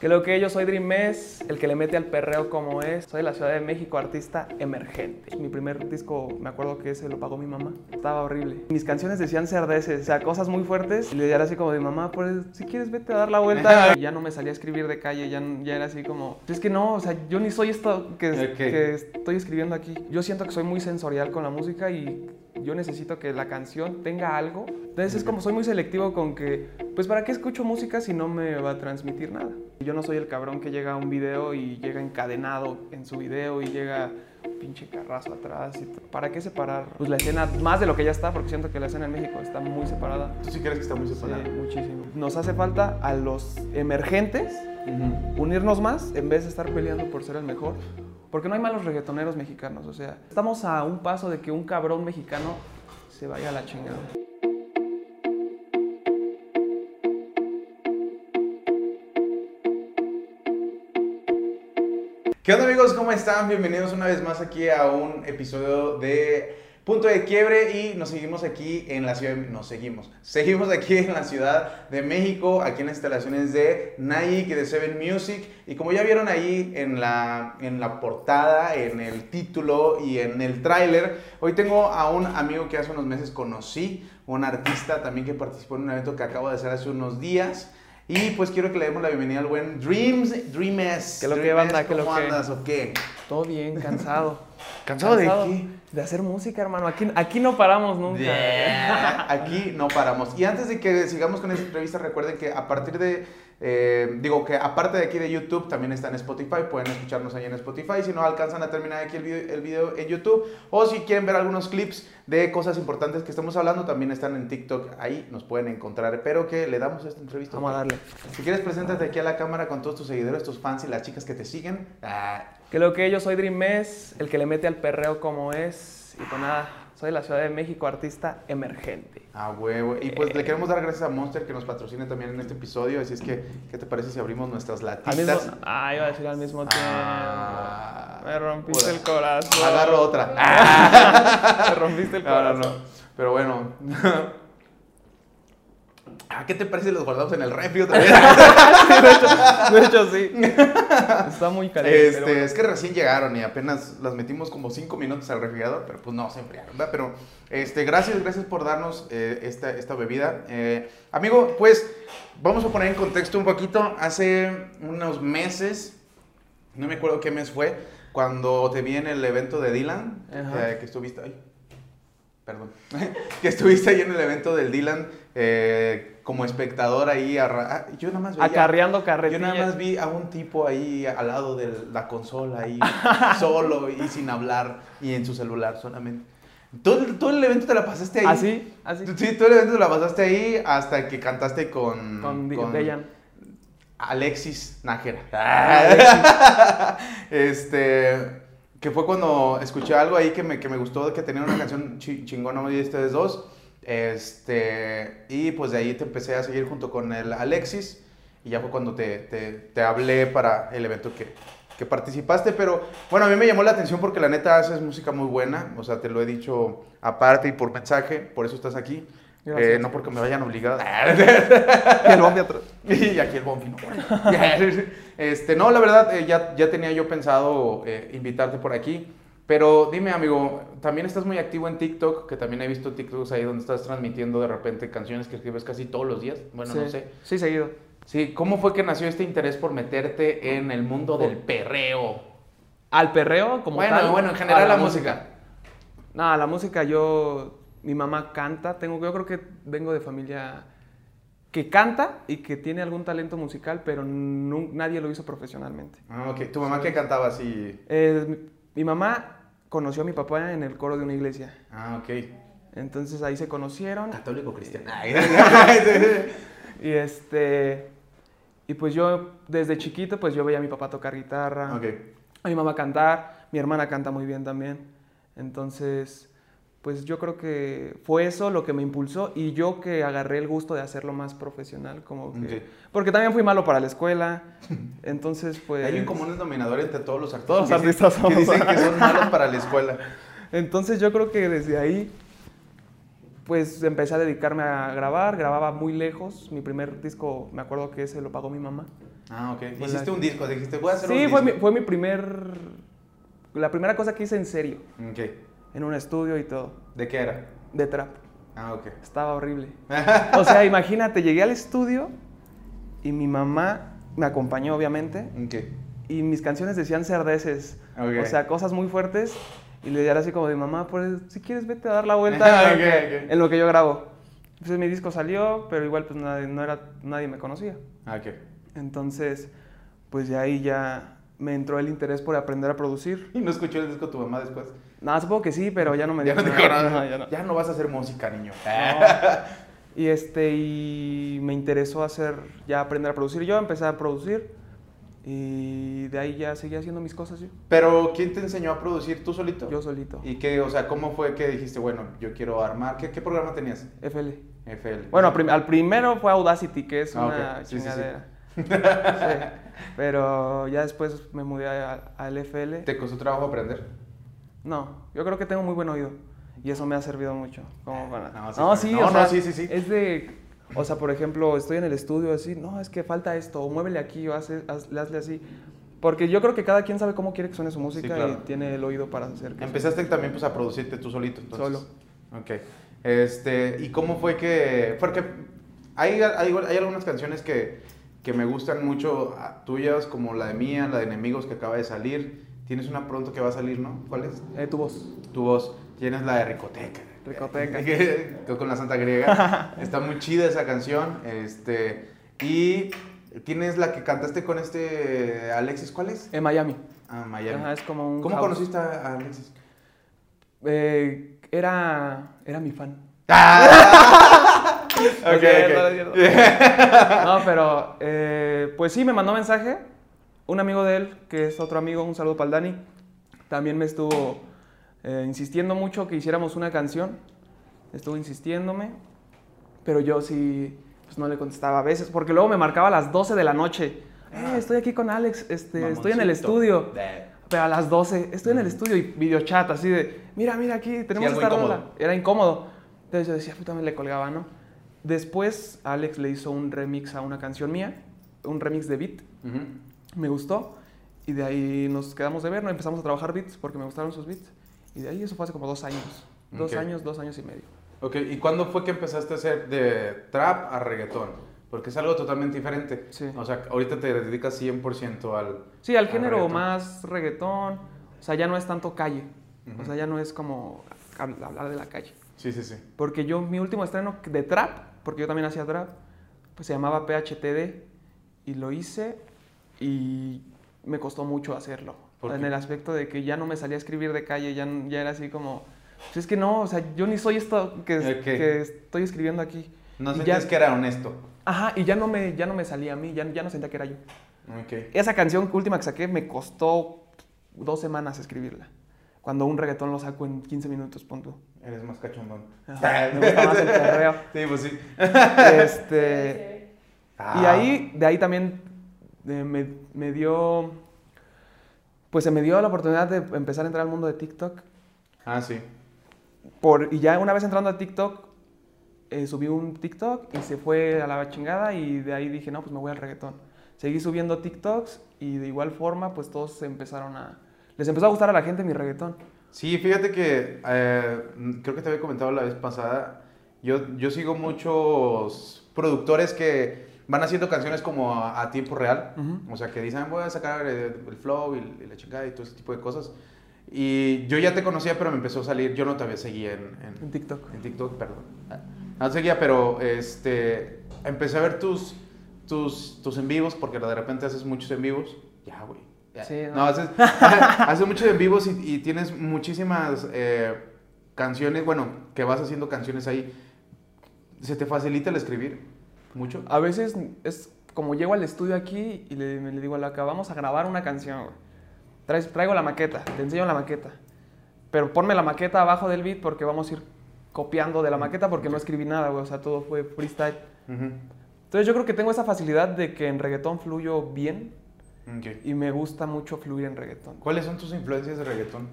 Que lo que yo soy Dream es, el que le mete al perreo como es. Soy de la Ciudad de México, artista emergente. Mi primer disco, me acuerdo que ese lo pagó mi mamá. Estaba horrible. Mis canciones decían cerdeces, o sea, cosas muy fuertes. Y le era así como de mamá, pues si quieres vete a dar la vuelta. Y ya no me salía a escribir de calle, ya, ya era así como, es que no, o sea, yo ni soy esto que, que estoy escribiendo aquí. Yo siento que soy muy sensorial con la música y yo necesito que la canción tenga algo. Entonces es como soy muy selectivo con que, pues ¿para qué escucho música si no me va a transmitir nada? Yo no soy el cabrón que llega a un video y llega encadenado en su video y llega pinche carrazo atrás. y ¿Para qué separar pues, la escena más de lo que ya está? Porque siento que la escena en México está muy separada. ¿Tú sí crees que está muy Sí, separada? muchísimo. Nos hace falta a los emergentes Ujú. unirnos más en vez de estar peleando por ser el mejor. Porque no hay malos reggaetoneros mexicanos, o sea, estamos a un paso de que un cabrón mexicano se vaya a la chingada. ¿Qué onda amigos? ¿Cómo están? Bienvenidos una vez más aquí a un episodio de Punto de Quiebre y nos seguimos aquí en la ciudad, de- nos seguimos, seguimos aquí en la ciudad de México, aquí en las instalaciones de Nike, de Seven Music y como ya vieron ahí en la, en la portada, en el título y en el tráiler, hoy tengo a un amigo que hace unos meses conocí, un artista también que participó en un evento que acabo de hacer hace unos días. Y pues quiero que le demos la bienvenida al buen Dreams, Dreames. ¿Qué lo que, banda? ¿Qué lo ¿Cómo que? andas o qué? Todo bien, cansado. ¿Cansado de qué? De hacer música, hermano. Aquí, aquí no paramos nunca. Aquí no paramos. Y antes de que sigamos con esta entrevista, recuerden que a partir de, eh, digo que aparte de aquí de YouTube, también está en Spotify. Pueden escucharnos ahí en Spotify. Si no alcanzan a terminar aquí el video, el video en YouTube. O si quieren ver algunos clips de cosas importantes que estamos hablando, también están en TikTok. Ahí nos pueden encontrar. Pero que le damos esta entrevista. Vamos a darle. Si quieres, preséntate aquí a la cámara con todos tus seguidores, tus fans y las chicas que te siguen. Ah, Que lo que yo soy Dream es, el que le mete al perreo como es. Y pues nada, soy de la Ciudad de México, artista emergente. Ah, huevo. Y pues le queremos dar gracias a Monster que nos patrocine también en este episodio. Así es que, ¿qué te parece si abrimos nuestras latitas? mismo, ah, iba a decir al mismo tiempo. Ah, Me rompiste el corazón. Agarro otra. Me rompiste el No, no, corazón. no. Pero bueno. Ah, ¿Qué te parece si los guardamos en el refri otra vez? de, hecho, de hecho, sí. Está muy caliente. Este, bueno. Es que recién llegaron y apenas las metimos como 5 minutos al refrigerador, pero pues no, se enfriaron, ¿verdad? Pero este, gracias, gracias por darnos eh, esta, esta bebida. Eh, amigo, pues vamos a poner en contexto un poquito. Hace unos meses, no me acuerdo qué mes fue, cuando te vi en el evento de Dylan, eh, que estuviste ahí. Perdón. que estuviste ahí en el evento del Dylan eh, como espectador ahí. arra- ah, yo nada más veía- Acarreando yo carretillas. nada más vi a un tipo ahí al lado de la consola, ahí solo y sin hablar y en su celular solamente. Todo, el- todo el evento te la pasaste ahí. Así, así. Sí, todo el evento te la pasaste ahí hasta que cantaste con, Con, con Dejan. Alexis Nájera. este, que fue cuando escuché algo ahí que me, que me gustó, que tenía una canción chi- chingona de ustedes dos. Este, y pues de ahí te empecé a seguir junto con el Alexis. Y ya fue cuando te, te, te hablé para el evento que, que participaste. Pero bueno, a mí me llamó la atención porque la neta haces música muy buena. O sea, te lo he dicho aparte y por mensaje. Por eso estás aquí. Eh, no porque me vayan obligados. Y el bombi atrás. Y aquí el Bonfi, no. este, no, la verdad, eh, ya, ya tenía yo pensado eh, invitarte por aquí. Pero dime, amigo, también estás muy activo en TikTok, que también he visto TikToks ahí donde estás transmitiendo de repente canciones que escribes casi todos los días. Bueno, sí. no sé. Sí, seguido. Sí, ¿cómo fue que nació este interés por meterte en el mundo del perreo? Al perreo, como Bueno, tal. bueno, en general a la música. No, la música yo. Mi mamá canta. Tengo, yo creo que vengo de familia que canta y que tiene algún talento musical, pero nadie lo hizo profesionalmente. Ah, ok. ¿Tu mamá que cantaba así? Eh, mi, mi mamá conoció a mi papá en el coro de una iglesia. Ah, ok. Entonces ahí se conocieron. Católico cristiano. Y este. Y pues yo, desde chiquito, pues yo veía a mi papá tocar guitarra. ok. a mi mamá cantar, mi hermana canta muy bien también. Entonces, pues yo creo que fue eso lo que me impulsó y yo que agarré el gusto de hacerlo más profesional, como que... Ok. Porque también fui malo para la escuela, entonces pues... Hay un común denominador entre todos los artistas. Todos los que dicen- artistas que dicen que son malos para la escuela. Entonces yo creo que desde ahí, pues empecé a dedicarme a grabar, grababa muy lejos. Mi primer disco, me acuerdo que ese lo pagó mi mamá. Ah, ok. Fue Hiciste la- un disco, dijiste, voy a hacer un Sí, disco. fue mi, fue mi primer, la primera cosa que hice en serio, Ok. En un estudio y todo, ¿De qué era? de trap. Ah, ok. Estaba horrible. O sea, imagínate, llegué al estudio y mi mamá me acompañó, obviamente, ok. y mis canciones decían cerdeces, Ok. o sea, cosas muy fuertes. Y le diera así como de mamá, pues si quieres vete a dar la vuelta en, Ok, lo que, en lo que yo grabo. Entonces mi disco salió, pero igual pues nadie, no era, nadie me conocía. Ah. Entonces, pues de ahí ya me entró el interés por aprender a producir. ¿Y no escuchó el disco tu mamá después? Nada, supongo que sí, pero ya no me Ya no dijo dijo nada. nada. No, ya no. Ya no vas a hacer música, niño. Y este, y me interesó hacer, ya aprender a producir. Yo empecé a producir y de ahí ya seguía haciendo mis cosas yo, Pero, ¿quién te enseñó a producir tú solito? yo solito. ¿Y qué, o sea, cómo fue que dijiste, bueno, yo quiero armar? ¿Qué, qué programa tenías? FL. FL. Bueno, al primero fue Audacity, que es Ah, una ok. Sí, sí, sí. chingadera. Sí. Pero ya después me mudé al FL. ¿Te costó trabajo aprender? No, yo creo que tengo muy buen oído y eso me ha servido mucho. Como para... No, sí, No, sí, No, o no, sea, sí, sí, sí. Es de, o sea, por ejemplo, estoy en el estudio así, no, es que falta esto, o muévele aquí, o hace, haz- hazle así. Porque yo creo que cada quien sabe cómo quiere que suene su música claro. y tiene el oído para hacer. que Empezaste también pues a producirte tú solito, entonces. Solo. Ok. Este, ¿y cómo fue que...? Porque hay, hay, hay algunas canciones que, que me gustan mucho ah, tuyas, como la de Mía, la de Enemigos que acaba de salir. Tienes una pronto que va a salir, ¿no? ¿Cuál es? Eh, tu voz. Tu voz. Tienes la de Ricoteca. Ricoteca. Que- con la Santa Griega. Está muy chida esa canción. Este, y tienes la que cantaste con este Alexis, ¿cuál es? En Miami. Ah, Miami. Ajá, es como un ¿Cómo house. conociste a Alexis? Eh, era, era mi fan. Ok, Es cierto, ok. es cierto. No, pero eh, pues sí, me mandó mensaje. Un amigo de él, que es otro amigo, un saludo para el Dani, también me estuvo eh, insistiendo mucho que hiciéramos una canción. Estuvo insistiéndome, pero yo sí pues, no le contestaba a veces, porque luego me marcaba a las 12 de la noche. Eh, estoy aquí con Alex, este, estoy en el estudio. De- Pero a las 12, estoy en el estudio y videochat así de, mira, mira aquí, tenemos esta rola. Era incómodo. Entonces yo decía, puta, me le colgaba, ¿no? Después Alex le hizo un remix a una canción mía, un remix de beat, Ujú. me gustó. Y de ahí nos quedamos de ver, ¿no? empezamos a trabajar beats porque me gustaron sus beats. Y de ahí eso fue hace como dos años. Dos Ok. años, dos años y medio. Ok, ¿y cuándo fue que empezaste a hacer de trap a reggaetón? Porque es algo totalmente diferente. Sí. O sea, ahorita te dedicas 100% al... Sí, al al género reggaetón. más reggaetón. O sea, ya no es tanto calle. Ujú. O sea, ya no es como hab- hablar de la calle. Sí, sí, sí. Porque yo, mi último estreno de trap, porque yo también hacía trap, pues se llamaba PHTD y lo hice y me costó mucho hacerlo. ¿Por En el aspecto de que ya no me salía a escribir de calle, ya, ya era así como, pues es que no, o sea, yo ni soy esto que, Ok. que estoy escribiendo aquí. No sentías ya- que era honesto. Ajá, y ya no me, ya no me salía a mí, ya, ya no sentía que era yo. Ok. Esa canción última que saqué me costó dos semanas escribirla. Cuando un reggaetón lo saco en 15 minutos, punto. Eres más cachondón. Ajá, me gusta más el perreo. Sí, pues sí. Este, y Ah. ahí, de ahí también eh, me, me dio, pues se me dio la oportunidad de empezar a entrar al mundo de TikTok. Ah, sí. Por, y ya una vez entrando a TikTok, eh, subí un TikTok y se fue a la chingada y de ahí dije, no, pues me voy al reggaetón. Seguí subiendo TikToks y de igual forma, pues todos se empezaron a... Les empezó a gustar a la gente mi reggaetón. Sí, fíjate que eh, creo que te había comentado la vez pasada. Yo, yo sigo muchos productores que van haciendo canciones como a, a tiempo real. O sea, que dicen, voy a sacar eh, el flow y, y la chingada y todo ese tipo de cosas. Y yo ya te conocía, pero me empezó a salir. Yo no te había seguido en, en- En TikTok. en TikTok, perdón. No te seguía, pero este, empecé a ver tus, tus, tus en vivos, porque de repente haces muchos en vivos. Ya, güey. Sí, no, no. haces, haces muchos en vivos y, y tienes muchísimas eh, canciones, bueno, que vas haciendo canciones ahí. ¿Se te facilita el escribir? ¿Mucho? A veces es como llego al estudio aquí y le, le digo a la vamos a grabar una canción. güey. Traes- traigo la maqueta, te enseño la maqueta. Pero ponme la maqueta abajo del beat porque vamos a ir copiando de la maqueta porque no escribí nada, güey. O sea, todo fue freestyle. Ujú. Entonces yo creo que tengo esa facilidad de que en reggaetón fluyo bien Y me gusta mucho fluir en reggaetón. ¿Cuáles son tus influencias de reggaetón?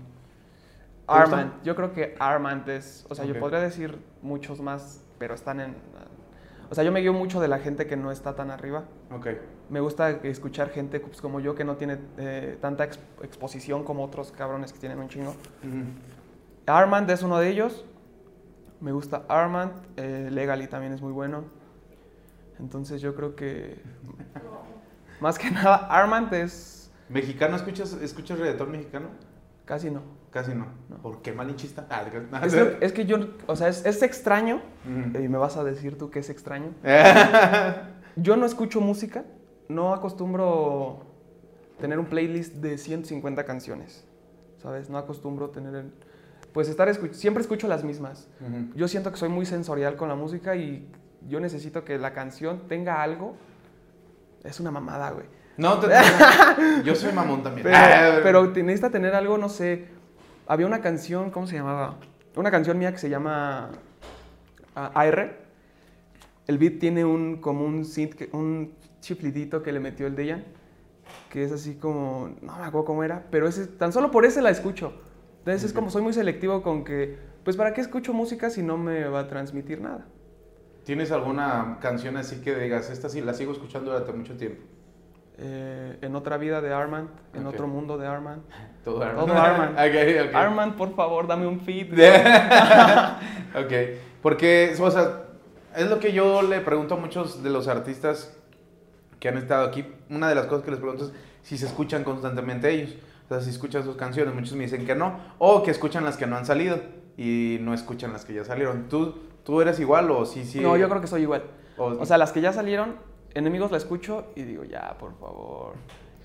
Armand, yo creo que Armand es, o sea, yo podría decir muchos más, pero están en, o sea, yo me guío mucho de la gente que no está tan arriba. Ok. Me gusta escuchar gente pues, como yo que no tiene eh, tanta ex- exposición como otros cabrones que tienen un chingo. Ujú. Armand es uno de ellos. Me gusta Armand. eh, Legally también es muy bueno. Entonces yo creo que más que nada Armand es ¿Mexicano? ¿Escuchas, ¿Escuchas reggaetón mexicano? casi no. Casi no. No. ¿Por qué malinchista? Ah, Es, que- es que yo, o sea, es, es extraño. Y me vas a decir tú que es extraño. Yo no escucho música, no acostumbro tener un playlist de 150 canciones, ¿sabes? No acostumbro tener, el- pues estar, escu- siempre escucho las mismas. Yo siento que soy muy sensorial con la música y yo necesito que la canción tenga algo. Es una mamada, güey. No, te, yo soy mamón también. Pero, Ah, pero te necesita tener algo, no sé. Había una canción, ¿cómo se llamaba? Una canción mía que se llama ah, AR. El beat tiene un, como un synth, un chiflidito que le metió el Dejan, que es así como, no me acuerdo cómo era, pero ese, tan solo por ese la escucho. Entonces es Ok. como, soy muy selectivo con que, pues ¿para qué escucho música si no me va a transmitir nada? ¿Tienes alguna canción así que digas, esta sí la sigo escuchando durante mucho tiempo? Eh, en otra vida de Armand, en otro mundo de Armand. Todo Armand. Todo. Armand, por favor, dame un feed. ok, porque, o sea, es lo que yo le pregunto a muchos de los artistas que han estado aquí. Una de las cosas que les pregunto es si se escuchan constantemente ellos. O sea, si escuchan sus canciones. Muchos me dicen que no. O que escuchan las que no han salido y no escuchan las que ya salieron. ¿Tú, tú eres igual o sí, sí? No, yo creo que soy igual. O, O sea, las que ya salieron, enemigos la escucho y digo, ya, por favor.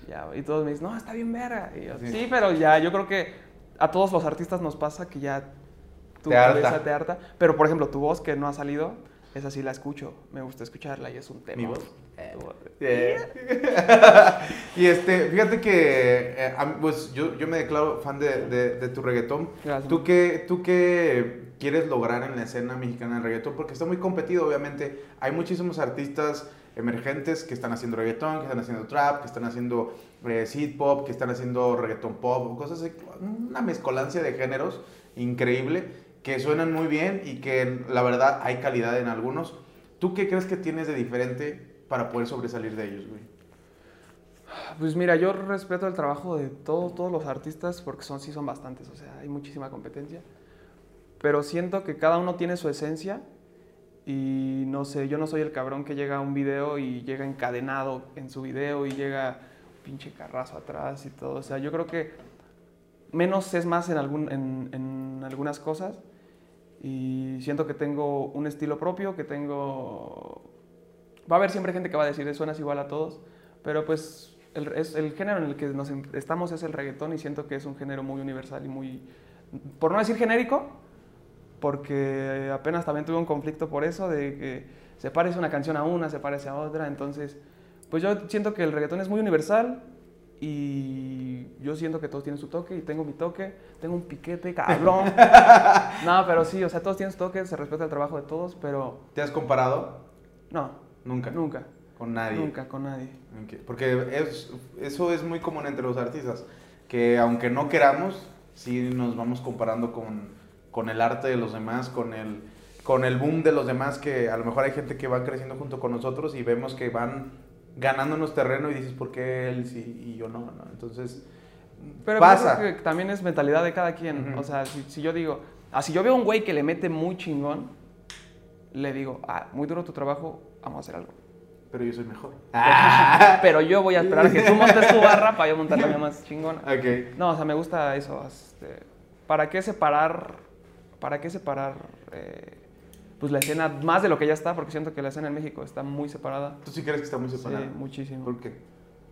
Ya. Y todos me dicen, no, está bien verga. Y yo, Sí. sí. pero ya, yo creo que a todos los artistas nos pasa que ya tu Te harta. cabeza te harta. Pero, por ejemplo, tu voz que no ha salido, esa sí la escucho. Me gusta escucharla y es un tema. ¿Mi voz? Tu voz. y este, fíjate que eh, pues yo, yo me declaro fan de, de- de tu reggaetón. Gracias. ¿Tú qué, ¿Tú qué quieres lograr en la escena mexicana del reggaetón? Porque está muy competido, obviamente. Hay muchísimos artistas emergentes que están haciendo reggaetón, que están haciendo trap, que están haciendo eh, seed pop, que están haciendo reggaetón pop, cosas así. Una mezcolancia de géneros increíble que suenan muy bien y que la verdad hay calidad en algunos. ¿Tú qué crees que tienes de diferente para poder sobresalir de ellos, güey? Pues mira, yo respeto el trabajo de todos, todos los artistas porque son, sí son bastantes, o sea, hay muchísima competencia. Pero siento que cada uno tiene su esencia y no sé, yo no soy el cabrón que llega a un video y llega encadenado en su video y llega pinche carrazo atrás y todo. O sea, yo creo que menos es más en, algún, en, en algunas cosas y siento que tengo un estilo propio, que tengo... Va a haber siempre gente que va a decir, suenas igual a todos, pero pues el, es, el género en el que nos estamos es el reggaetón y siento que es un género muy universal y muy, por no decir genérico, porque apenas también tuve un conflicto por eso, de que se parece una canción a una, se parece a otra, entonces, pues yo siento que el reggaetón es muy universal y yo siento que todos tienen su toque y tengo mi toque, tengo un piquete, cabrón. no, pero sí, o sea, todos tienen su toque, se respeta el trabajo de todos, pero ¿Te has comparado? no, Nunca. nunca, Con nadie. nunca con nadie. Porque es, eso es muy común entre los artistas, que aunque no queramos, sí nos vamos comparando con, con el arte de los demás, con el, con el boom de los demás, que a lo mejor hay gente que va creciendo junto con nosotros y vemos que van ganándonos terreno y dices, ¿por qué él sí y yo no? no? Entonces, Pero pasa. creo que también es mentalidad de cada quien. O sea, si, si yo digo, ah, si yo veo a un güey que le mete muy chingón, le digo, ah, muy duro tu trabajo, vamos a hacer algo. Pero yo soy mejor. Pero yo voy a esperar a que tú montes tu barra para yo montar la mía más chingona. Ok. No, o sea, me gusta eso. este, ¿Para qué separar, para qué separar eh, pues la escena más de lo que ya está? Porque siento que la escena en México está muy separada. ¿Tú sí crees que está muy Sí, separado? muchísimo. ¿Por qué?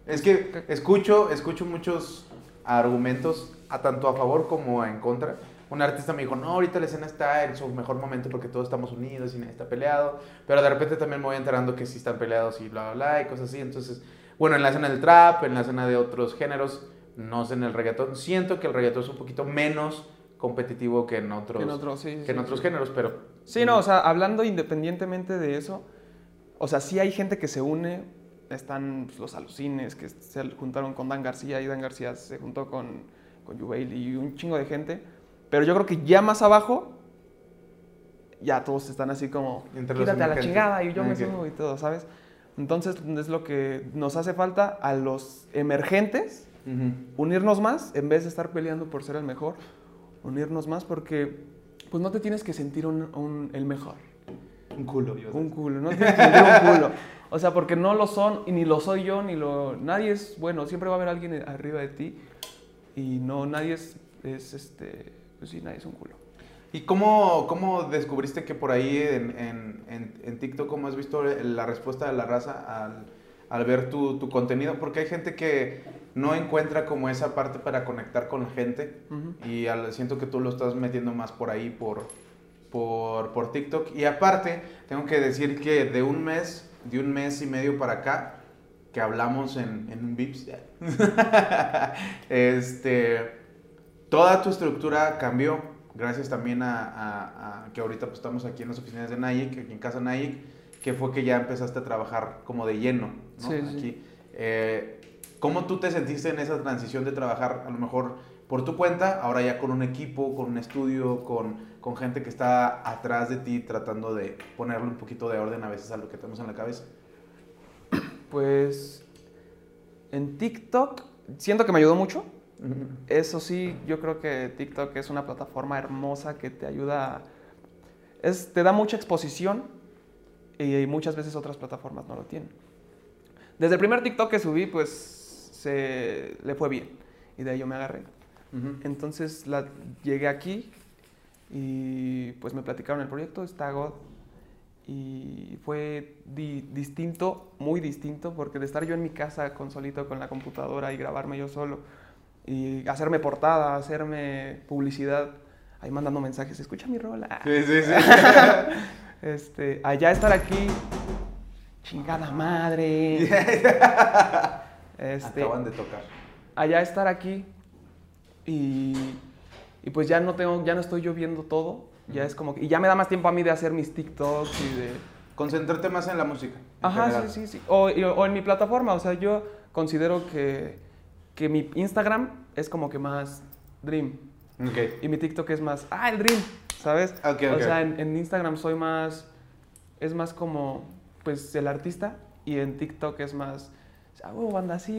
Es que escucho, escucho muchos argumentos, a tanto a favor como en contra. Un artista me dijo, no, ahorita la escena está en su mejor momento porque todos estamos unidos y nadie está peleado. Pero de repente también me voy enterando que sí están peleados y bla, bla, bla, y cosas así. Entonces, bueno, en la escena del trap, en la escena de otros géneros, no sé en el reggaetón. Siento que el reggaetón es un poquito menos competitivo que en otros, En otros, sí, sí, que en sí, otros géneros, pero... Sí, no, o sea, hablando independientemente de eso, o sea, sí hay gente que se une, están pues, los alucines que se juntaron con Dan García y Dan García se juntó con, con Jubail y un chingo de gente, Pero yo creo que ya más abajo, ya todos están así como, Entre los quítate a la chingada y yo me subo y todo, ¿sabes? Entonces es lo que nos hace falta a los emergentes, unirnos más en vez de estar peleando por ser el mejor, unirnos más porque pues no te tienes que sentir un- un- el mejor. Un culo, yo Un culo, no tienes que sentir un culo. O sea, porque no lo son y ni lo soy yo, ni lo... Nadie es bueno, siempre va a haber alguien arriba de ti y no, nadie es, es este... Pues sí, nadie es un culo. ¿Y cómo, cómo descubriste que por ahí en, en, en, en TikTok, cómo has visto la respuesta de la raza al, al ver tu, tu contenido? Porque hay gente que no encuentra como esa parte para conectar con la gente y al- siento que tú lo estás metiendo más por ahí, por, por, por TikTok. Y aparte, tengo que decir que de un mes, de un mes y medio para acá, que hablamos en, en un Vips, este, toda tu estructura cambió, gracias también a, a- a que ahorita pues, estamos aquí en las oficinas de Nayik, aquí en casa Nayik, que fue que ya empezaste a trabajar como de lleno, ¿no? Sí, sí. Aquí. Eh, ¿Cómo tú te sentiste en esa transición de trabajar a lo mejor por tu cuenta, ahora ya con un equipo, con un estudio, con, con gente que está atrás de ti tratando de ponerle un poquito de orden a veces a lo que tenemos en la cabeza? Pues en TikTok siento que me ayudó mucho. Eso sí, yo creo que TikTok es una plataforma hermosa que te ayuda, es, te da mucha exposición y muchas veces otras plataformas no lo tienen. Desde el primer TikTok que subí, pues se le fue bien y de ahí yo me agarré. Entonces la, llegué aquí y pues me platicaron el proyecto, está God. Y fue di- distinto, muy distinto, porque de estar yo en mi casa con solito con la computadora y grabarme yo solo y hacerme portada, hacerme publicidad, ahí mandando mensajes, escucha mi rola. Sí, sí, sí. Este, allá estar aquí, chingada madre. Este, Acaban de tocar. allá estar aquí y, y pues ya no tengo, ya no estoy yo viendo todo, ya es como que, y ya me da más tiempo a mí de hacer mis TikToks y de... Concentrarte más en la música. en Ajá, general. sí, sí, sí. O, o en mi plataforma, o sea, yo considero que, que mi Instagram es como que más Dream Ok. y mi TikTok es más, ah, el Dream, ¿sabes? Ok, O sea, en, en Instagram soy más, es más como, pues, el artista y en TikTok es más, ah, huevo, banda así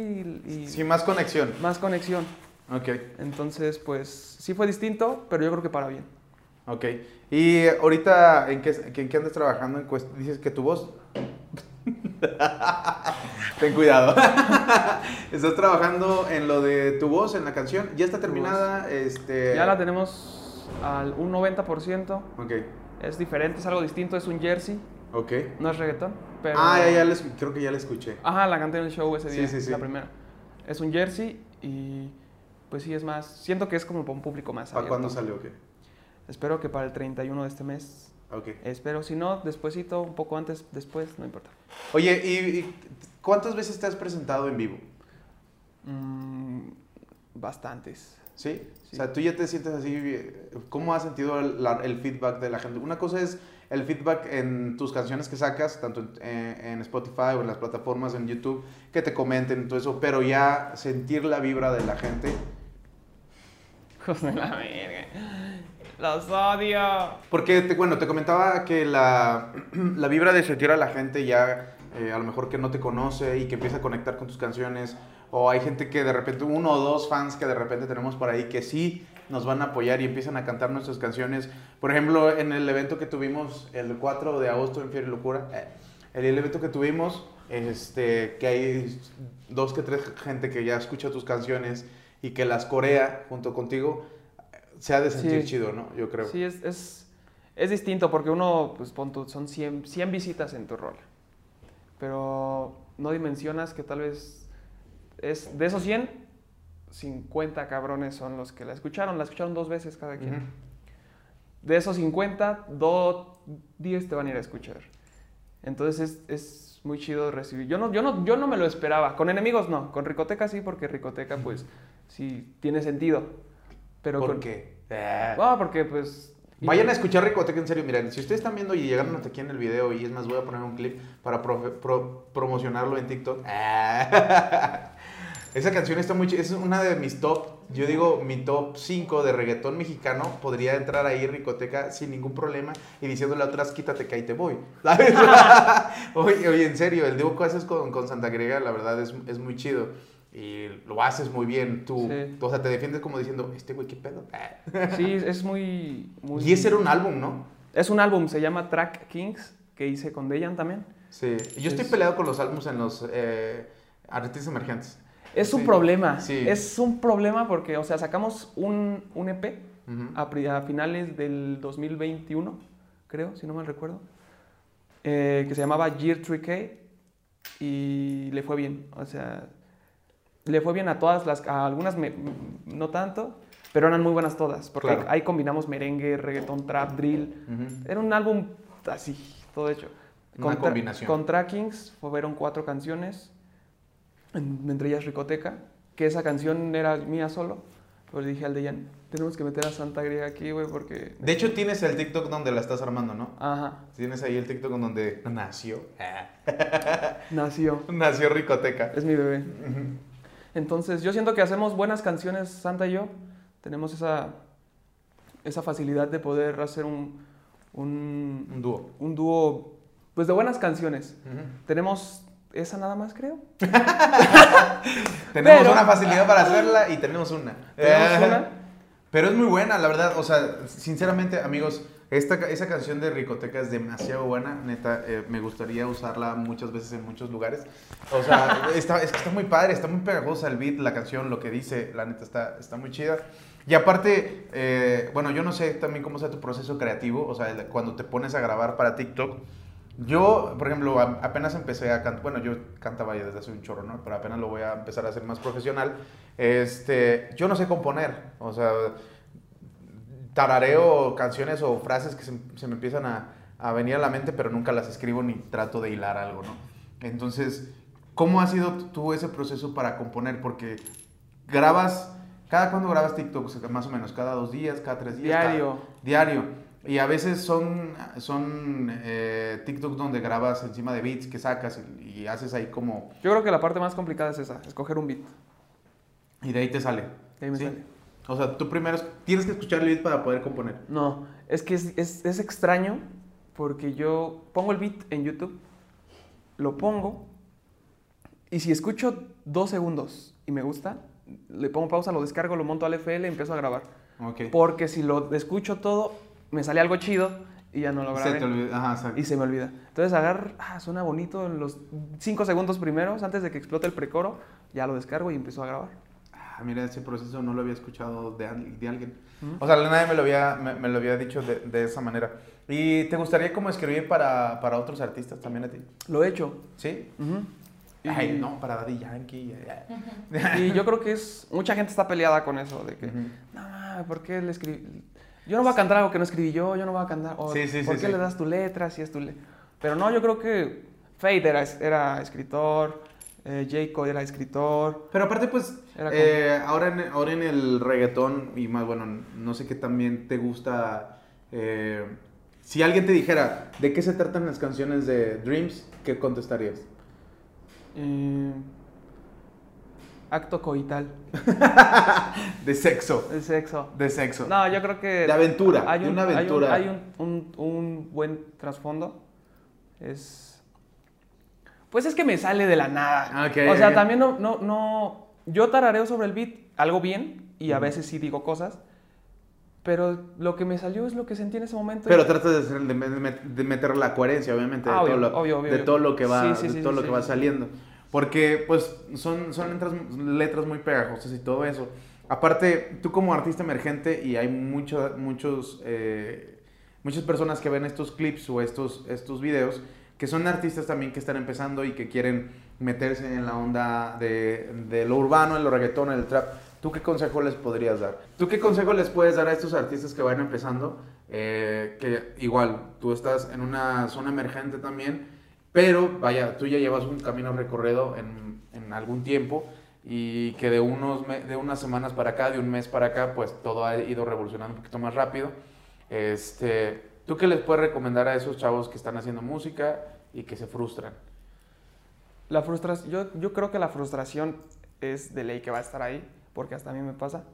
y, Sí, más conexión. más conexión. Ok, Entonces, pues sí fue distinto, pero yo creo que para bien. ok. Y ahorita, ¿en qué, en qué andas trabajando? En dices que tu voz... Ten cuidado. Estás trabajando en lo de tu voz, en la canción. ¿Ya está terminada? Este... Ya la tenemos al un 90%. Ok, Es diferente, es algo distinto, es un jersey, ok. no es reggaetón. Pero... Ah, ya, escu- creo que ya la escuché. Ajá, la canté en el show ese día, sí, sí. la primera. Es un jersey y pues sí es más, siento que es como para un público más ¿Para abierto. cuándo salió? Ok. Espero que para el 31 de este mes. Ok. Espero, si no, despuesito, un poco antes, después, no importa. Oye, ¿y, y cuántas veces te has presentado en vivo? Mm, bastantes. ¿Sí? Sí. O sea, tú ya te sientes así, eh, ¿cómo has sentido el, la- el feedback de la gente? Una cosa es el feedback en tus canciones que sacas, tanto en, eh, en Spotify o en las plataformas en YouTube, que te comenten todo eso, pero ya sentir la vibra de la gente. Hijos de la verga. Los odio. Porque, te, bueno, te comentaba que la, la vibra de sentir a la gente ya, eh, a lo mejor que no te conoce y que empieza a conectar con tus canciones, o hay gente que de repente, uno o dos fans que de repente tenemos por ahí que sí nos van a apoyar y empiezan a cantar nuestras canciones. Por ejemplo, en el evento que tuvimos el 4 de agosto en Fiera y Locura, eh, el, evento que tuvimos, este, que hay dos que tres gente que ya escucha tus canciones y que las corea junto contigo, se ha de sentir Sí. chido, ¿no? Yo creo. Sí, es, es, es distinto porque uno, pues pon tú, son 100, 100 visitas en tu rol. Pero no dimensionas que tal vez es de esos 100, 50 cabrones son los que la escucharon. La escucharon dos veces cada quien. De esos 50, do- 10 te van a ir a escuchar. Entonces es, es muy chido recibir. Yo no, yo, no, yo no me lo esperaba. Con enemigos no. Con Ricoteca sí, porque Ricoteca pues sí tiene sentido. Pero ¿Por con, qué? No, porque pues... Vayan a escuchar Ricoteca en serio, miren, si ustedes están viendo y llegaron hasta aquí en el video, y es más, voy a poner un clip para profe- pro- promocionarlo en TikTok. Esa canción está muy chida. Es una de mis top, yo digo, mi top 5 de reggaetón mexicano. Podría entrar ahí Ricoteca sin ningún problema y diciéndole a otras, quítate que ahí te voy. Oye, oye, en serio, el dúo que haces con, con Santa Griega, la verdad, es, es muy chido. Y lo haces muy bien. Tú, Sí. o sea, te defiendes como diciendo, este güey, qué pedo. Sí, es muy, muy... Y ese era un álbum, ¿no? Es un álbum, se llama Track Kings, que hice con Dejan también. Sí. Yo estoy Es- peleado con los álbumes en los eh, artistas emergentes. Es un Sí. problema, Sí. es un problema porque, o sea, sacamos un, un EP Ujú. a, pri- a finales del 2021, creo, si no mal recuerdo, eh, que se llamaba Year 3K y le fue bien, o sea, le fue bien a todas las, a algunas me- no tanto, pero eran muy buenas todas, porque Claro. ahí combinamos merengue, reggaetón, trap, drill, era un álbum así, todo hecho. Una combinación. Con Trackings fueron cuatro canciones, en- entre ellas Ricoteca, que esa canción era mía solo. Le dije al Dejan, tenemos que meter a Santa Griega aquí, güey, porque... De hecho, tienes el TikTok donde la estás armando, ¿no? Ajá, Tienes ahí el TikTok donde nació. nació. nació Ricoteca. Es mi bebé. Entonces, yo siento que hacemos buenas canciones, Santa y yo. Tenemos esa, esa facilidad de poder hacer un, un, Un dúo. un dúo, pues, de buenas canciones. Tenemos esa nada más, creo. Tenemos Pero- una facilidad para hacerla y tenemos una. Tenemos una. Pero es muy buena, la verdad. O sea, sinceramente, amigos, esta, esa canción de Ricoteca es demasiado buena. Neta, eh, me gustaría usarla muchas veces en muchos lugares. O sea, está, es que está muy padre, está muy pegajosa el beat, la canción, lo que dice. La neta está, está muy chida. Y aparte, eh, bueno, yo no sé también cómo sea tu proceso creativo. O sea, cuando te pones a grabar para TikTok. Yo, por ejemplo, apenas empecé a cantar, bueno, yo cantaba ya desde hace un chorro, ¿no? Pero apenas lo voy a empezar a hacer más profesional. Este, yo no sé componer, o sea, tarareo canciones o frases que se, se me empiezan a, a venir a la mente, pero nunca las escribo ni trato de hilar algo, ¿no? Entonces, ¿cómo ha sido tú ese proceso para componer? Porque grabas, ¿cada cuándo grabas TikTok? O sea, más o menos, cada dos días, cada tres días. cada- Diario. Diario. Y a veces son, son eh, TikTok donde grabas encima de beats que sacas y, y haces ahí como... Yo creo que la parte más complicada es esa, escoger un beat. Y de ahí te sale. De ahí me ¿sí? sale. O sea, tú primero es- tienes que escuchar el beat para poder componer. No, es que es, es- es extraño porque yo pongo el beat en YouTube, lo pongo y si escucho dos segundos y me gusta, le pongo pausa, lo descargo, lo monto al FL y empiezo a grabar. Ok. Porque si lo escucho todo, me sale algo chido y ya no lo Se grabé. te olvida. Ajá, exacto. Y se me olvida. Entonces agarro, ah, suena bonito en los cinco segundos primeros, antes de que explote el precoro, ya lo descargo y empiezo a grabar. Ah, mira, ese proceso no lo había escuchado de, de alguien. Ujú. O sea, nadie me lo había, me, me lo había dicho de, de esa manera. ¿Y te gustaría como escribir para, para otros artistas también a ti? Lo he hecho. ¿Sí? Ujú. Y- Ay, no, para Daddy Yankee. Y yo creo que es. Mucha gente está peleada con eso, de que. Ujú. No, ma, ¿por qué le escribí? Yo no voy a cantar algo que no escribí yo, yo no voy a cantar. o, Sí, sí, ¿Por sí, qué le das tu letra si es tu letra? Pero no, yo creo que Fate era, era escritor, eh, Jacob era escritor. Pero aparte, pues, eh, ahora, en, ahora en el reggaetón, y más, bueno, no sé qué también te gusta. eh, si alguien te dijera, ¿de qué se tratan las canciones de Dreams? ¿Qué contestarías? eh, acto coital, De sexo. de sexo. De sexo. No, yo creo que. De aventura, Hay de un, una hay un- aventura. Hay un, un- un buen trasfondo. Es. Pues es que me sale de la nada. Ok, o sea, también no, no, no. Yo tarareo sobre el beat algo bien y a veces sí digo cosas. Pero lo que me salió es lo que sentí en ese momento. Pero tratas de, meter la coherencia, obviamente, de, Ah, obvio, todo, lo, obvio, obvio, de obvio. todo lo que va, Sí, sí, de todo sí, lo que va saliendo. Porque, pues, son, son letras, letras muy pegajosas y todo eso. Aparte, tú como artista emergente, y hay mucho- muchos, eh, muchas personas que ven estos clips o estos, estos videos, que son artistas también que están empezando y que quieren meterse en la onda de, lo urbano, en lo reggaetón, en el trap. ¿Tú qué consejo les podrías dar? ¿Tú qué consejo les puedes dar a estos artistas que van empezando? Eh, que igual, tú estás en una zona emergente también, pero vaya, tú ya llevas un camino recorrido en, en algún tiempo y que de, unos, de unas semanas para acá, de un mes para acá, pues todo ha ido revolucionando un poquito más rápido. Este, ¿Tú qué les puedes recomendar a esos chavos que están haciendo música y que se frustran? La frustración. Yo, yo creo que la frustración es de ley que va a estar ahí, porque hasta a mí me pasa.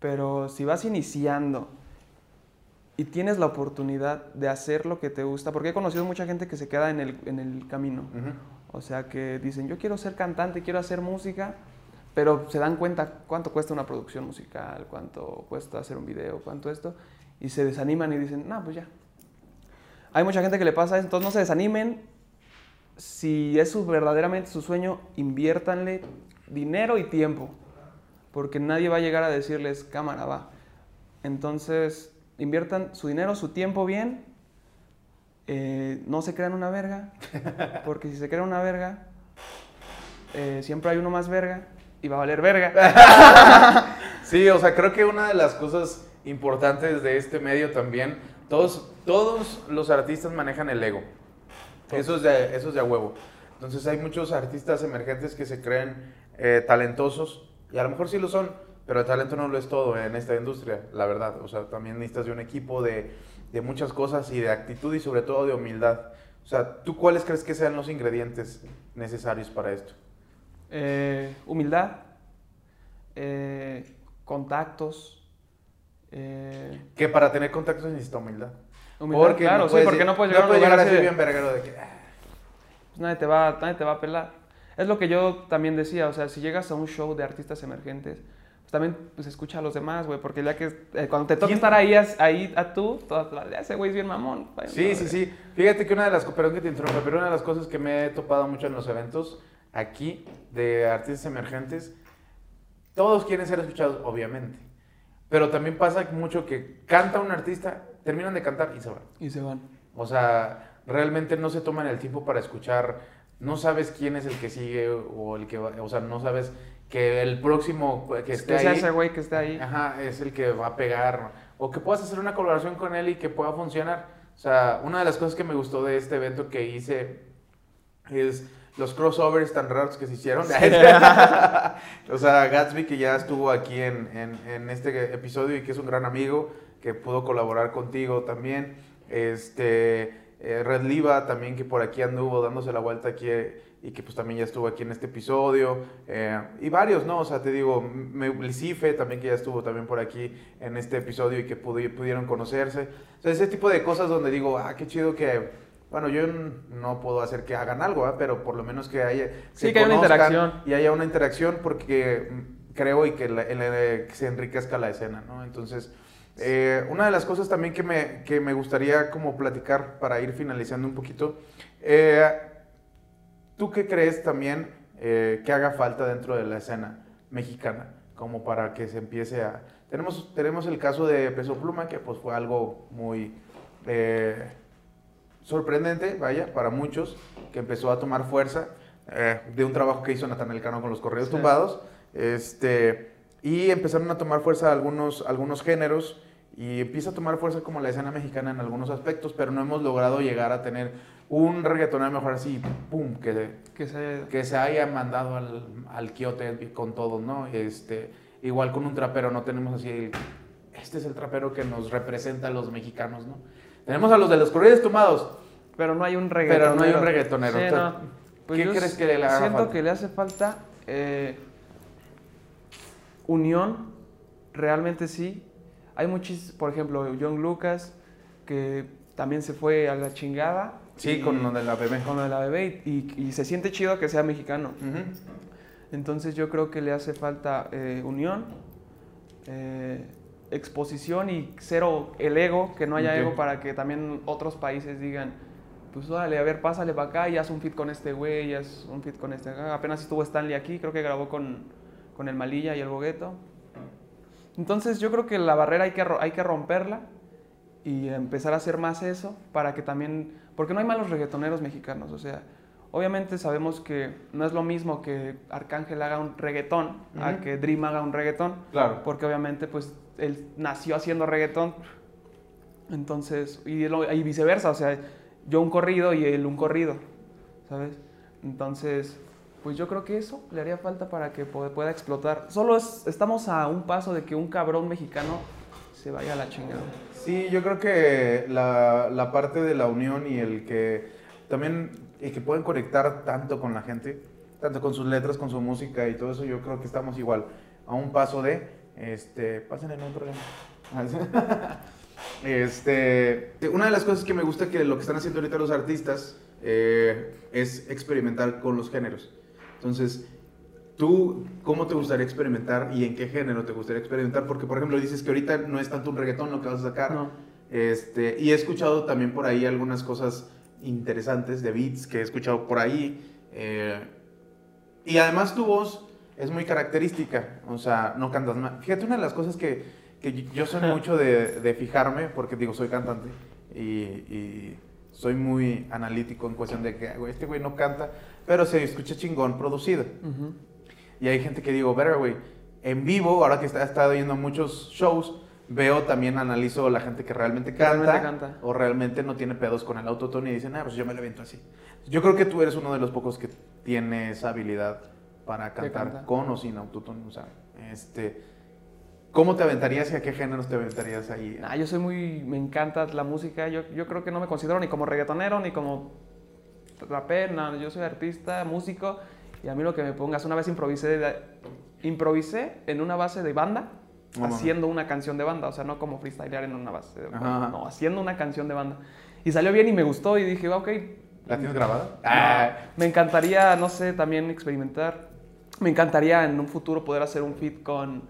Pero si vas iniciando y tienes la oportunidad de hacer lo que te gusta, porque he conocido mucha gente que se queda en el, en el camino. O sea, que dicen, yo quiero ser cantante, quiero hacer música, pero se dan cuenta cuánto cuesta una producción musical, cuánto cuesta hacer un video, cuánto esto, y se desaniman y dicen, no, pues ya. Hay mucha gente que le pasa eso, entonces no se desanimen. Si es su, verdaderamente su sueño, inviértanle dinero y tiempo, porque nadie va a llegar a decirles, cámara, va. Entonces, inviertan su dinero, su tiempo bien, eh, no se crean una verga, porque si se crean una verga, eh, siempre hay uno más verga y va a valer verga. Sí, o sea, creo que una de las cosas importantes de este medio también, todos, todos los artistas manejan el ego. Eso es, de, eso es de a huevo. Entonces hay muchos artistas emergentes que se creen eh, talentosos, y a lo mejor sí lo son, pero el talento no lo es todo en esta industria, la verdad. O sea, también necesitas de un equipo, de, de muchas cosas, y de actitud, y sobre todo de humildad. O sea, ¿tú cuáles crees que sean los ingredientes necesarios para esto? Eh, humildad, eh, contactos. Eh, Que para tener contactos se necesita humildad. humildad, claro, sí, porque no puedes llegar a un lugar así de- bien verguero de que... ah, pues nadie te va, nadie te va a pelar. Es lo que yo también decía, o sea, si llegas a un show de artistas emergentes, pues también pues escucha a los demás, güey, porque ya que eh, cuando te toca estar ahí, ahí a tú, todas las- ese güey es bien mamón. güey, Sí, no, sí, güey. sí. Fíjate que una de las, perdón que te interrumpa, pero una de las cosas que me he topado mucho en los eventos aquí de artistas emergentes, todos quieren ser escuchados, obviamente. Pero también pasa mucho que canta un artista, terminan de cantar y se van. Y se van. O sea, realmente no se toman el tiempo para escuchar, no sabes quién es el que sigue o el que va, o sea, no sabes que el próximo que esté sea ahí ese güey que esté ahí. Ajá, es el que va a pegar. O que puedas hacer una colaboración con él y que pueda funcionar. O sea, una de las cosas que me gustó de este evento que hice es los crossovers tan raros que se hicieron. o sea, Gatsby que ya estuvo aquí en, en- en este episodio y que es un gran amigo, que pudo colaborar contigo también. Este, eh, Red Liva también que por aquí anduvo dándose la vuelta aquí y que pues también ya estuvo aquí en este episodio. eh, y varios, ¿no? O sea, te digo, me, Licife también que ya estuvo también por aquí en este episodio y que pudi- pudieron conocerse. O sea, ese tipo de cosas donde digo, ah, qué chido que... Bueno, yo no puedo hacer que hagan algo, ¿ah? pero por lo menos que haya... Sí, se que haya una interacción. Y haya una interacción porque mm, creo y que, la- se enriquezca la escena, ¿no? Entonces, eh, una de las cosas también que me, que me gustaría como platicar para ir finalizando un poquito, eh, ¿tú qué crees también eh, que haga falta dentro de la escena mexicana? Como para que se empiece a... Tenemos, tenemos el caso de Peso Pluma, que pues fue algo muy sorprendente, vaya, para muchos, que empezó a tomar fuerza eh, de un trabajo que hizo Natanael Cano con los correos Sí. tumbados. Este, y empezaron a tomar fuerza algunos, algunos géneros y empieza a tomar fuerza como la escena mexicana en algunos aspectos, pero no hemos logrado llegar a tener un reggaetonero mejor así, pum, que, Que se, que se haya mandado al, al quiote con todos, ¿no? Este, igual con un trapero, no tenemos así, el- este es el trapero que nos representa a los mexicanos, ¿no? Tenemos a los de los corridos tumbados, pero no hay un reggaetonero. pero no hay un reggaetonero. Sí, Entonces, no. Pues ¿Qué yo crees que le haga Siento falta? que le hace falta eh, unión, realmente sí. Hay muchos, por ejemplo, John Lucas, que también se fue a la chingada. Sí, y- con lo de la bebé. con lo de la bebé y, y se siente chido que sea mexicano. Entonces yo creo que le hace falta eh, unión, eh, exposición y cero el ego, que no haya ego para que también otros países digan, pues dale, a ver, pásale para acá y haz un fit con este güey, y haz un fit con este acá. Apenas estuvo Stanley aquí, creo que grabó con, con el Malilla y el Bogueto. Entonces yo creo que la barrera hay que, hay que romperla y empezar a hacer más eso para que también, porque no hay malos reggaetoneros mexicanos, o sea, obviamente sabemos que no es lo mismo que Arcángel haga un reggaetón a Ujú. que Dream haga un reggaetón, Claro. porque obviamente pues él nació haciendo reggaetón, entonces, y, lo- y viceversa, o sea, yo un corrido y él un corrido, ¿sabes? Entonces, pues yo creo que eso le haría falta para que pueda, explotar. Solo es- estamos a un paso de que un cabrón mexicano se vaya a la chingada. Sí, yo creo que la, la parte de la unión y el que también y que pueden conectar tanto con la gente tanto con sus letras, con su música y todo eso, yo creo que estamos igual, a un paso de, este, no hay problema. Este, una de las cosas que me gusta que lo que están haciendo ahorita los artistas eh, es experimentar con los géneros. Entonces, ¿Tú cómo te gustaría experimentar y en qué género te gustaría experimentar? Porque, por ejemplo, dices que ahorita no es tanto un reggaetón lo que vas a sacar. No. Este, y he escuchado también por ahí algunas cosas interesantes de beats que he escuchado por ahí. eh, y además tu voz es muy característica, o sea, no cantas mal. Fíjate, una de las cosas que, que yo soy mucho de, de fijarme, porque digo, soy cantante y, y soy muy analítico en cuestión de que güey, este güey no canta, pero se escucha chingón producido. Ujú. Y hay gente que digo, verga, güey, en vivo, ahora que está, he estado viendo muchos shows, veo también, analizo la gente que realmente canta, realmente canta. o realmente no tiene pedos con el autotune y dicen, ah, pues yo me lo aviento así. Yo creo que tú eres uno de los pocos que tiene esa habilidad para cantar canta. con o sin autotune. O sea, este, ¿cómo te aventarías y a qué géneros te aventarías ahí? Nah, yo soy muy. Me encanta la música. Yo, yo creo que no me considero ni como reggaetonero ni como rapero. nada, yo soy artista, músico. Y a mí lo que me pongas. Una vez improvisé, de- improvisé en una base de banda. No mames. haciendo una canción de banda. O sea, no como freestylear en una base de banda. ajá. No, haciendo una canción de banda. Y salió bien y me gustó. Y dije, ok. ¿La tienes grabada? Ah, me encantaría, no sé, también experimentar. Me encantaría en un futuro poder hacer un feat con,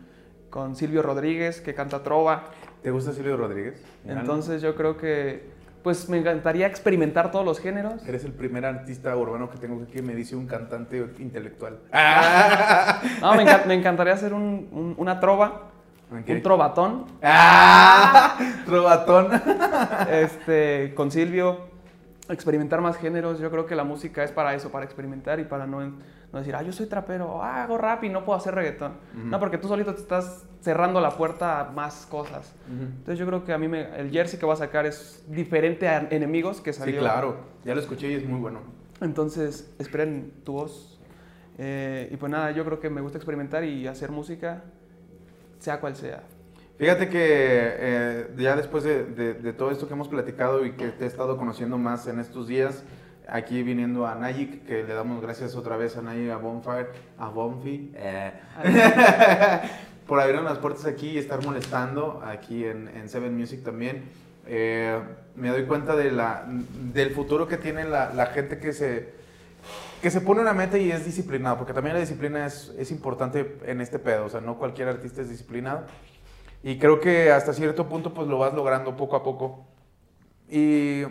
con Silvio Rodríguez, que canta trova. ¿Te gusta Silvio Rodríguez? Entonces yo creo que, pues me encantaría experimentar todos los géneros. Eres el primer artista urbano que tengo aquí que me dice un cantante intelectual. No, me, enca- me encantaría hacer un- un- una trova, un trovatón, ¡Ah! Trovatón. este, con Silvio, experimentar más géneros. Yo creo que la música es para eso, para experimentar y para no, no decir, ah, yo soy trapero, ah, hago rap y no puedo hacer reggaetón. No, porque tú solito te estás cerrando la puerta a más cosas. Entonces yo creo que a mí me- el jersey que voy a sacar es diferente a Enemigos que Sí, salió. claro. Ya lo escuché y es muy bueno. Entonces, esperen tu voz. Eh, y pues nada, yo creo que me gusta experimentar y hacer música, sea cual sea. Fíjate que eh, ya después de, de- de todo esto que hemos platicado y que te he estado conociendo más en estos días, aquí viniendo a Nayik, que le damos gracias otra vez a Nayik, a Bonfire, a Bonfi, eh, por abrirnos las puertas aquí y estar molestando aquí en, en Seven Music también. Eh, me doy cuenta de la, del futuro que tiene la, la gente que se, que se pone una meta y es disciplinado, porque también la disciplina es, es importante en este pedo, o sea, no cualquier artista es disciplinado. Y creo que hasta cierto punto pues lo vas logrando poco a poco. Y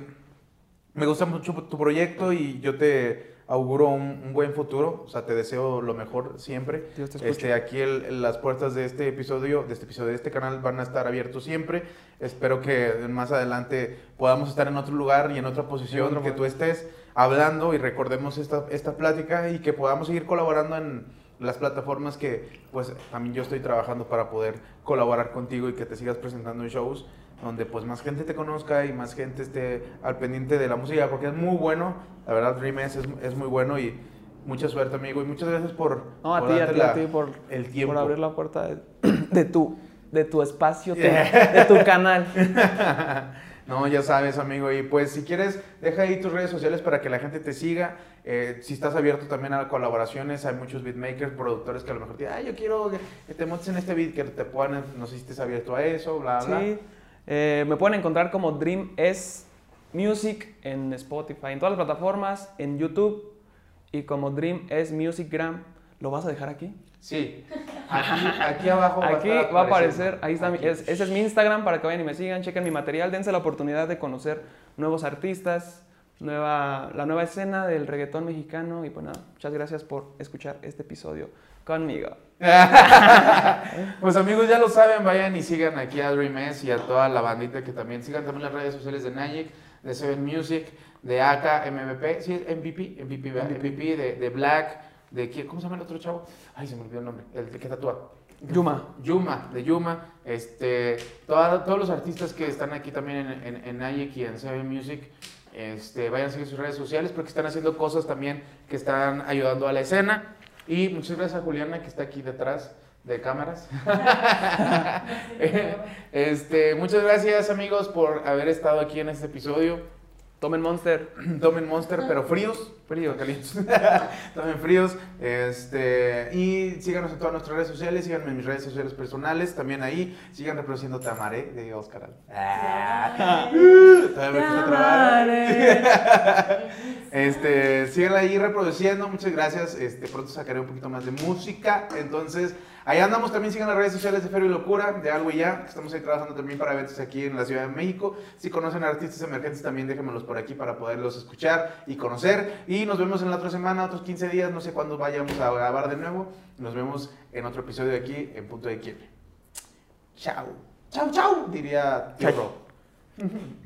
me gusta mucho tu proyecto y yo te auguro un, un buen futuro, o sea, te deseo lo mejor siempre. Dios te. Este, aquí el- las puertas de este episodio, de este episodio, de este canal van a estar abiertos siempre. Espero que más adelante podamos estar en otro lugar y en otra posición, En que tú estés hablando y recordemos esta, esta plática y que podamos seguir colaborando en las plataformas que pues también yo estoy trabajando para poder colaborar contigo y que te sigas presentando en shows donde pues más gente te conozca y más gente esté al pendiente de la música porque es muy bueno, la verdad Dream es, es muy bueno y mucha suerte amigo y muchas gracias por, No, a por ti, a ti, la- a ti por, el tiempo. por abrir la puerta de, de tu, de tu espacio, tu- de tu canal. No, ya sabes, amigo. Y pues si quieres, deja ahí tus redes sociales para que la gente te siga. Eh, si estás abierto también a colaboraciones, hay muchos beatmakers, productores que a lo mejor te dicen, ay, yo quiero que te montes en este beat, que te puedan, no sé si estés abierto a eso, bla, bla. Eh, me pueden encontrar como Dream S Music en Spotify, en todas las plataformas, en YouTube y como Dream S Musicgram. ¿Lo vas a dejar aquí? Sí. Aquí, aquí abajo. Aquí estar va a aparecer, ahí está, mi- Aquí. es- ese es mi Instagram para que vayan y me sigan, chequen mi material, dense la oportunidad de conocer nuevos artistas, nueva, la nueva escena del reggaetón mexicano y pues nada, muchas gracias por escuchar este episodio conmigo. pues amigos, ya lo saben, vayan y sigan aquí a Dream S y a toda la bandita que también sigan también las redes sociales de Nagic, de Seven Music, de AK, MVP, sí, MVP, MVP, ¿verdad? MVP, de, de Black, de quién, ¿cómo se llama el otro chavo? Ay, se me olvidó el nombre, el que tatúa. Yuma. Yuma, de Yuma, este, toda- todos los artistas que están aquí también en, en, en Nagic y en Seven Music, este, vayan a seguir sus redes sociales porque están haciendo cosas también que están ayudando a la escena. Y muchas gracias a Juliana que está aquí detrás de cámaras. este, muchas gracias amigos por haber estado aquí en este episodio. Tomen Monster. Tomen Monster, pero fríos. Frío. Calientes. Tomen fríos. Este, y síganos en todas nuestras redes sociales. Síganme en mis redes sociales personales. También ahí. Sigan reproduciendo Tamaré de Oscar. Ah. Todavía me cuesta trabajo. Este, síganla ahí reproduciendo. Muchas gracias. Este, pronto sacaré un poquito más de música. Entonces, ahí andamos. También sigan las redes sociales de Ferio y Locura, de Algo y Ya. que Estamos ahí trabajando también para eventos aquí en la Ciudad de México. Si conocen artistas emergentes, también déjenmelos por aquí para poderlos escuchar y conocer. Y nos vemos en la otra semana, otros 15 días. No sé cuándo vayamos a grabar de nuevo. Nos vemos en otro episodio de aquí en Punto de Quiebre. Chao. Chao, chao, diría. Rob.